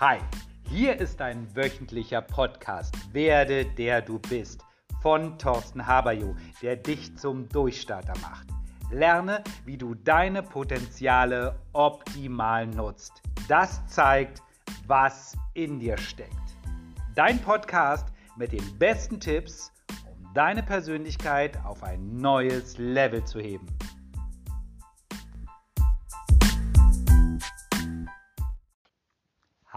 Hi, hier ist ein wöchentlicher Podcast Werde der du bist von Thorsten Haberjo, der dich zum Durchstarter macht. Lerne, wie du deine Potenziale optimal nutzt. Das zeigt, was in dir steckt. Dein Podcast mit den besten Tipps, um deine Persönlichkeit auf ein neues Level zu heben.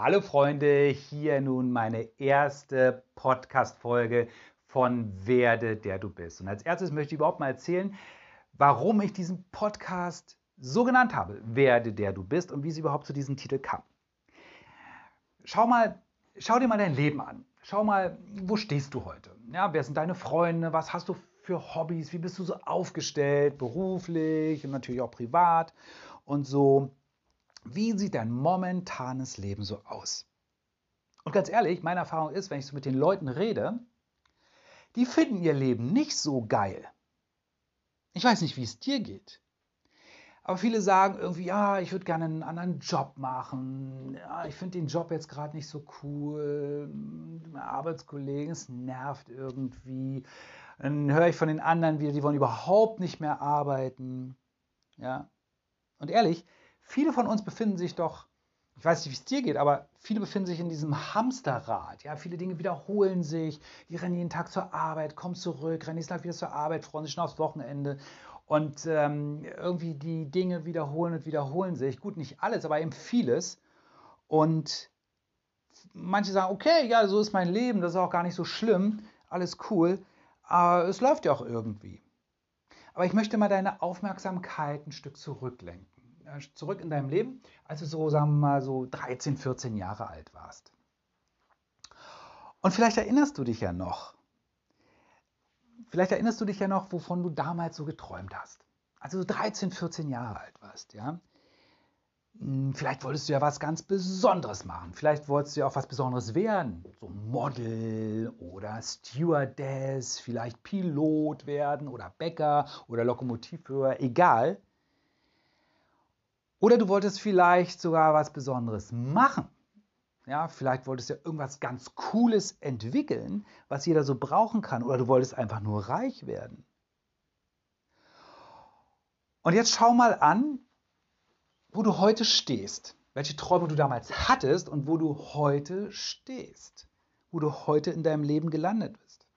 Hallo Freunde, hier nun meine erste Podcast-Folge von Werde der du bist. Und als erstes möchte ich überhaupt mal erzählen, warum ich diesen Podcast so genannt habe, Werde der du bist und wie es überhaupt zu diesem Titel kam. Schau mal, schau dir mal dein Leben an. Schau mal, wo stehst du heute? Ja, wer sind deine Freunde? Was hast du für Hobbys? Wie bist du so aufgestellt, beruflich und natürlich auch privat und so? Wie sieht dein momentanes Leben so aus? Und ganz ehrlich, meine Erfahrung ist, wenn ich so mit den Leuten rede, die finden ihr Leben nicht so geil. Ich weiß nicht, wie es dir geht. Aber viele sagen irgendwie, ja, ich würde gerne einen anderen Job machen. Ja, ich finde den Job jetzt gerade nicht so cool. Meine Arbeitskollegen, es nervt irgendwie. Dann höre ich von den anderen wieder, die wollen überhaupt nicht mehr arbeiten. Ja. Und ehrlich, Viele von uns befinden sich doch, ich weiß nicht, wie es dir geht, aber viele befinden sich in diesem Hamsterrad. Ja, viele Dinge wiederholen sich. Die rennen jeden Tag zur Arbeit, kommen zurück, rennen nächsten Tag wieder zur Arbeit, freuen sich schon aufs Wochenende. Und ähm, irgendwie die Dinge wiederholen und wiederholen sich. Gut, nicht alles, aber eben vieles. Und manche sagen, okay, ja, so ist mein Leben, das ist auch gar nicht so schlimm, alles cool, aber es läuft ja auch irgendwie. Aber ich möchte mal deine Aufmerksamkeit ein Stück zurücklenken. Äh, zurück in deinem Leben, als du so, sagen wir mal, so 13, 14 Jahre alt warst. Und vielleicht erinnerst du dich ja noch, vielleicht erinnerst du dich ja noch, wovon du damals so geträumt hast. Also so 13, 14 Jahre alt warst, ja. Hm, vielleicht wolltest du ja was ganz Besonderes machen. Vielleicht wolltest du ja auch was Besonderes werden. So Model oder Stewardess, vielleicht Pilot werden oder Bäcker oder Lokomotivführer, egal. Oder du wolltest vielleicht sogar was Besonderes machen. Ja, vielleicht wolltest du ja irgendwas ganz Cooles entwickeln, was jeder so brauchen kann. Oder du wolltest einfach nur reich werden. Und jetzt schau mal an, wo du heute stehst. Welche Träume du damals hattest und wo du heute stehst. Wo du heute in deinem Leben gelandet bist.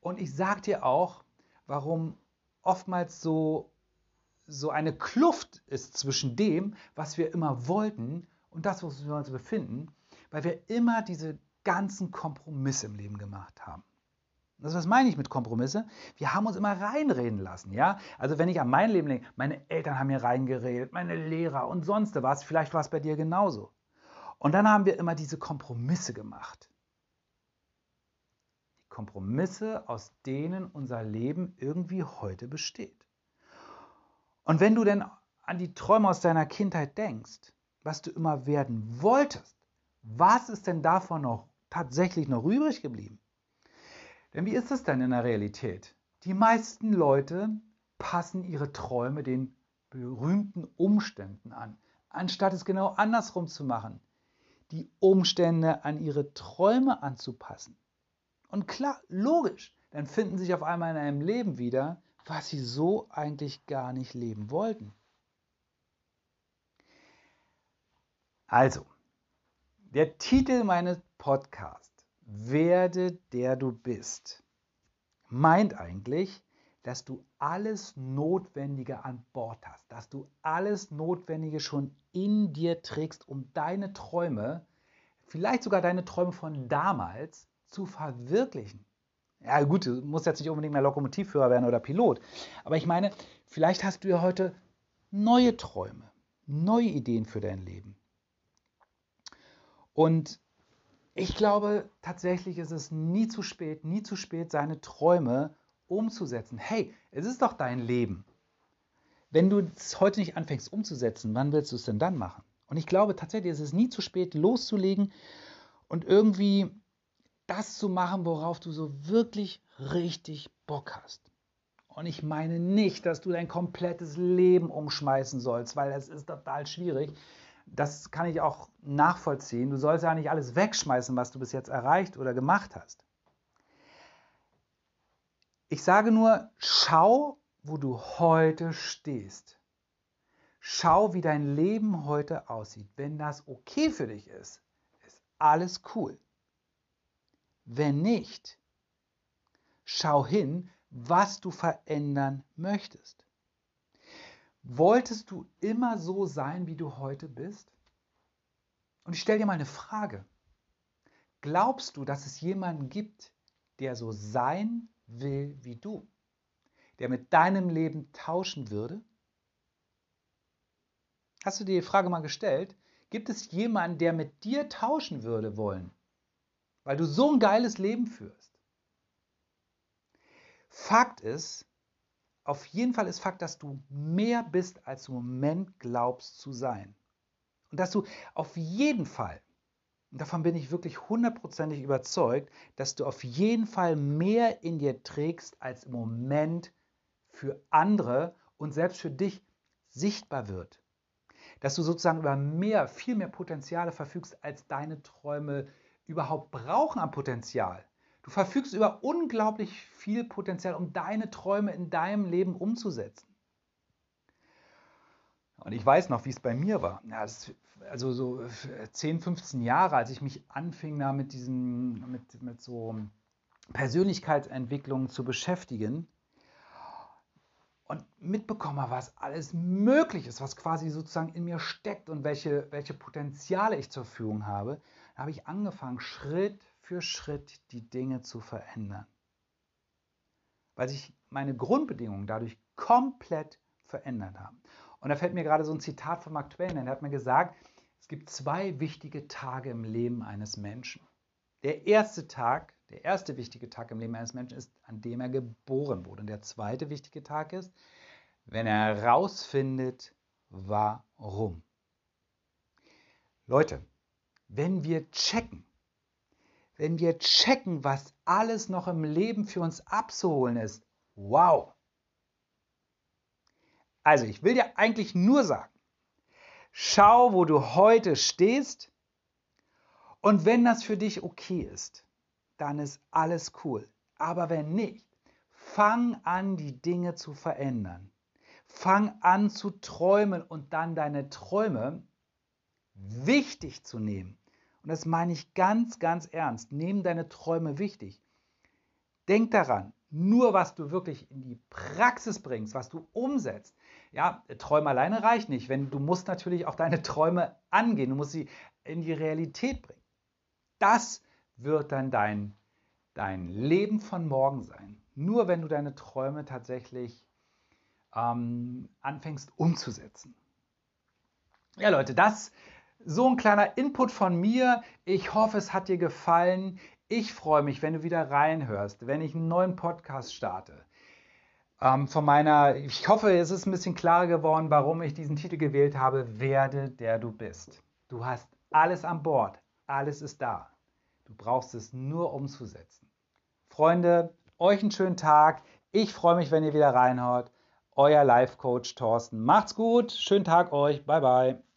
Und ich sage dir auch, warum oftmals so so eine Kluft ist zwischen dem, was wir immer wollten und das, wo wir uns befinden, weil wir immer diese ganzen Kompromisse im Leben gemacht haben. Das, was meine ich mit Kompromisse? Wir haben uns immer reinreden lassen, ja? Also wenn ich an mein Leben denke, meine Eltern haben mir reingeredet, meine Lehrer und sonst was, vielleicht war es bei dir genauso. Und dann haben wir immer diese Kompromisse gemacht. Die Kompromisse, aus denen unser Leben irgendwie heute besteht. Und wenn du denn an die Träume aus deiner Kindheit denkst, was du immer werden wolltest, was ist denn davon noch tatsächlich noch übrig geblieben? Denn wie ist es denn in der Realität? Die meisten Leute passen ihre Träume den berühmten Umständen an, anstatt es genau andersrum zu machen, die Umstände an ihre Träume anzupassen. Und klar, logisch, dann finden sich auf einmal in einem Leben wieder, was sie so eigentlich gar nicht leben wollten. Also, der Titel meines Podcasts, Werde der du bist, meint eigentlich, dass du alles Notwendige an Bord hast, dass du alles Notwendige schon in dir trägst, um deine Träume, vielleicht sogar deine Träume von damals, zu verwirklichen. Ja, gut, du musst jetzt nicht unbedingt mehr Lokomotivführer werden oder Pilot. Aber ich meine, vielleicht hast du ja heute neue Träume, neue Ideen für dein Leben. Und ich glaube, tatsächlich ist es nie zu spät, nie zu spät, seine Träume umzusetzen. Hey, es ist doch dein Leben. Wenn du es heute nicht anfängst umzusetzen, wann willst du es denn dann machen? Und ich glaube tatsächlich, ist es nie zu spät, loszulegen und irgendwie das zu machen, worauf du so wirklich richtig Bock hast. Und ich meine nicht, dass du dein komplettes Leben umschmeißen sollst, weil das ist total schwierig. das kann ich auch nachvollziehen. Du sollst ja nicht alles wegschmeißen, was du bis jetzt erreicht oder gemacht hast. Ich sage nur, schau, wo du heute stehst. Schau, wie dein Leben heute aussieht. Wenn das okay für dich ist, ist alles cool. Wenn nicht, schau hin, was du verändern möchtest. Wolltest du immer so sein, wie du heute bist? Und ich stelle dir mal eine Frage. Glaubst du, dass es jemanden gibt, der so sein will wie du? Der mit deinem Leben tauschen würde? Hast du dir die Frage mal gestellt? Gibt es jemanden, der mit dir tauschen würde wollen? Weil du so ein geiles Leben führst. Fakt ist, auf jeden Fall ist Fakt, dass du mehr bist, als du im Moment glaubst zu sein. Und dass du auf jeden Fall, und davon bin ich wirklich hundertprozentig überzeugt, dass du auf jeden Fall mehr in dir trägst, als im Moment für andere und selbst für dich sichtbar wird. Dass du sozusagen über mehr, viel mehr Potenziale verfügst, als deine Träume überhaupt brauchen an Potenzial. Du verfügst über unglaublich viel Potenzial, um deine Träume in deinem Leben umzusetzen. Und ich weiß noch, wie es bei mir war. Also so 10, 15 Jahre, als ich mich anfing, da mit diesen, mit, mit so Persönlichkeitsentwicklungen zu beschäftigen und mitbekomme, was alles möglich ist, was quasi sozusagen in mir steckt und welche, welche Potenziale ich zur Verfügung habe, habe ich angefangen, Schritt für Schritt die Dinge zu verändern. Weil sich meine Grundbedingungen dadurch komplett verändert haben. Und da fällt mir gerade so ein Zitat von Mark Twain ein. Er hat mir gesagt, es gibt zwei wichtige Tage im Leben eines Menschen. Der erste Tag, der erste wichtige Tag im Leben eines Menschen ist, an dem er geboren wurde. Und der zweite wichtige Tag ist, wenn er herausfindet, warum. Leute, wenn wir checken, wenn wir checken, was alles noch im Leben für uns abzuholen ist. Wow! Also, ich will dir eigentlich nur sagen, schau, wo du heute stehst und wenn das für dich okay ist, dann ist alles cool. Aber wenn nicht, fang an, die Dinge zu verändern. Fang an zu träumen und dann deine Träume wichtig zu nehmen und das meine ich ganz, ganz ernst. Nehmen deine Träume wichtig. Denk daran, nur was du wirklich in die Praxis bringst, was du umsetzt. Ja, Träume alleine reicht nicht. Wenn, du musst natürlich auch deine Träume angehen. Du musst sie in die Realität bringen. Das wird dann dein, dein Leben von morgen sein. Nur wenn du deine Träume tatsächlich ähm, anfängst umzusetzen. Ja, Leute, das so ein kleiner Input von mir. Ich hoffe, es hat dir gefallen. Ich freue mich, wenn du wieder reinhörst, wenn ich einen neuen Podcast starte. Ähm, von meiner, ich hoffe, es ist ein bisschen klarer geworden, warum ich diesen Titel gewählt habe. Werde der du bist. Du hast alles an Bord. Alles ist da. Du brauchst es nur umzusetzen. Freunde, euch einen schönen Tag. Ich freue mich, wenn ihr wieder reinhört. Euer Life Coach Thorsten. Macht's gut. Schönen Tag euch. Bye bye.